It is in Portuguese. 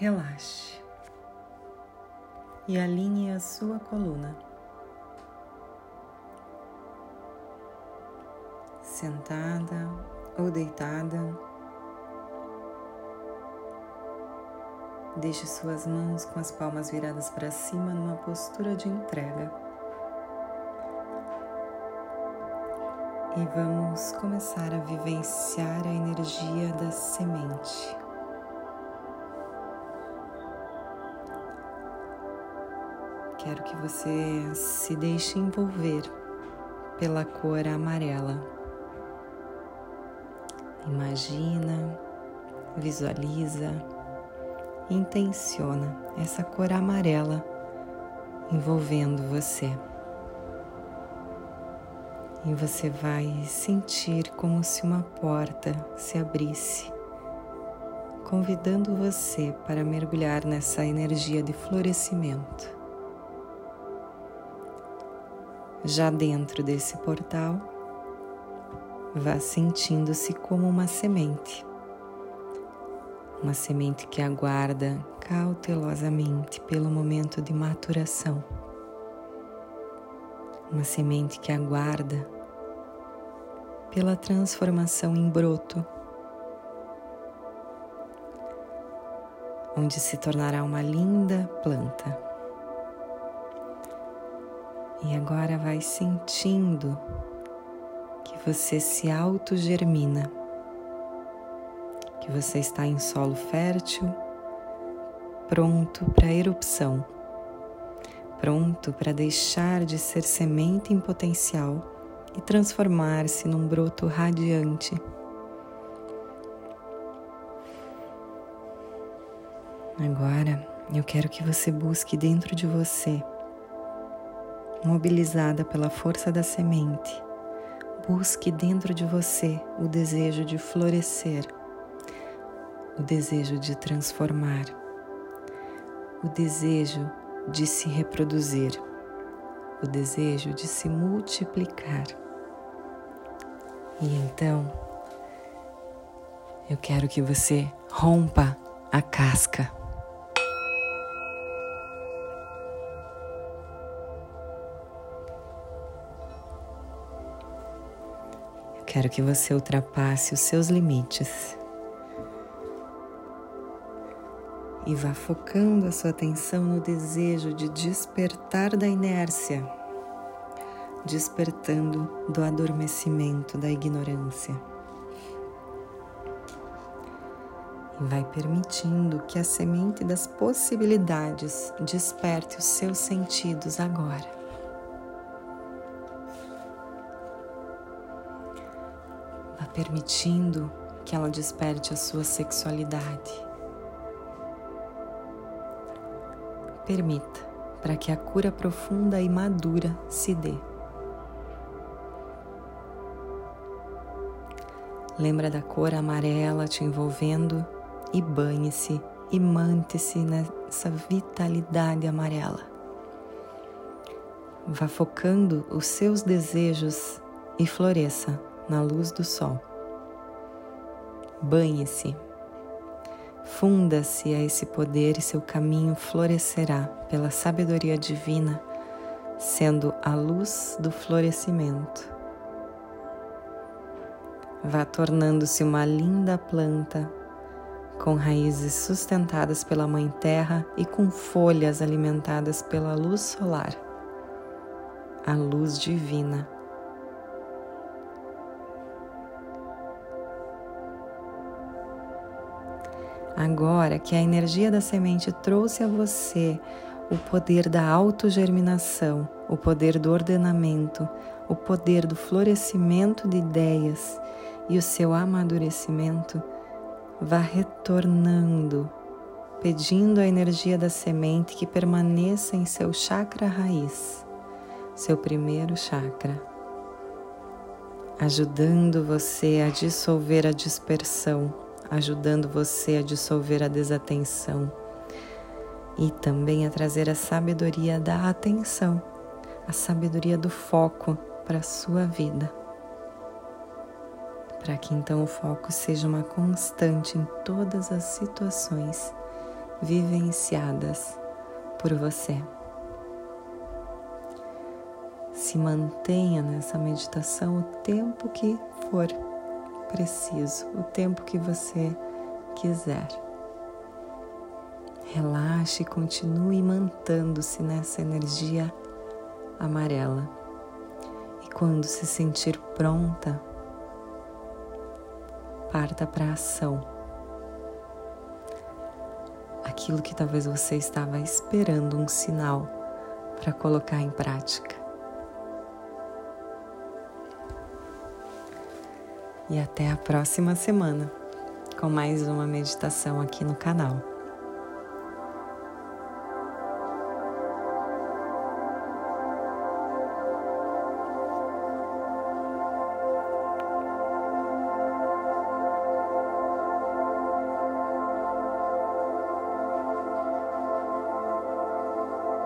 Relaxe e alinhe a sua coluna. Sentada ou deitada, deixe suas mãos com as palmas viradas para cima numa postura de entrega. E vamos começar a vivenciar a energia da semente. Quero que você se deixe envolver pela cor amarela. Imagina, visualiza, intenciona essa cor amarela envolvendo você. E você vai sentir como se uma porta se abrisse, convidando você para mergulhar nessa energia de florescimento. Já dentro desse portal, vá sentindo-se como uma semente. Uma semente que aguarda cautelosamente pelo momento de maturação. Uma semente que aguarda pela transformação em broto, onde se tornará uma linda planta. E agora vai sentindo que você se autogermina, que você está em solo fértil, pronto para erupção, pronto para deixar de ser semente em potencial e transformar-se num broto radiante. Agora eu quero que você busque dentro de você mobilizada pela força da semente, busque dentro de você o desejo de florescer, o desejo de transformar, o desejo de se reproduzir, o desejo de se multiplicar. E então, eu quero que você rompa a casca Quero que você ultrapasse os seus limites e vá focando a sua atenção no desejo de despertar da inércia, despertando do adormecimento da ignorância. E vai permitindo que a semente das possibilidades desperte os seus sentidos agora. Permitindo que ela desperte a sua sexualidade. Permita para que a cura profunda e madura se dê. Lembra da cor amarela te envolvendo e banhe-se e mante-se nessa vitalidade amarela. Vá focando os seus desejos e floresça na luz do sol. Banhe-se, funda-se a esse poder e seu caminho florescerá pela sabedoria divina, sendo a luz do florescimento. Vá tornando-se uma linda planta com raízes sustentadas pela Mãe Terra e com folhas alimentadas pela luz solar, a luz divina Agora que a energia da semente trouxe a você o poder da autogerminação, o poder do ordenamento, o poder do florescimento de ideias e o seu amadurecimento, vá retornando, pedindo a energia da semente que permaneça em seu chakra raiz, seu primeiro chakra, ajudando você a dissolver a dispersão ajudando você a dissolver a desatenção e também a trazer a sabedoria da atenção, a sabedoria do foco para a sua vida. Para que então o foco seja uma constante em todas as situações vivenciadas por você. Se mantenha nessa meditação o tempo que for preciso, o tempo que você quiser. Relaxe e continue mantendo-se nessa energia amarela. E quando se sentir pronta, parta para a ação. Aquilo que talvez você estava esperando um sinal para colocar em prática. E até a próxima semana com mais uma meditação aqui no canal.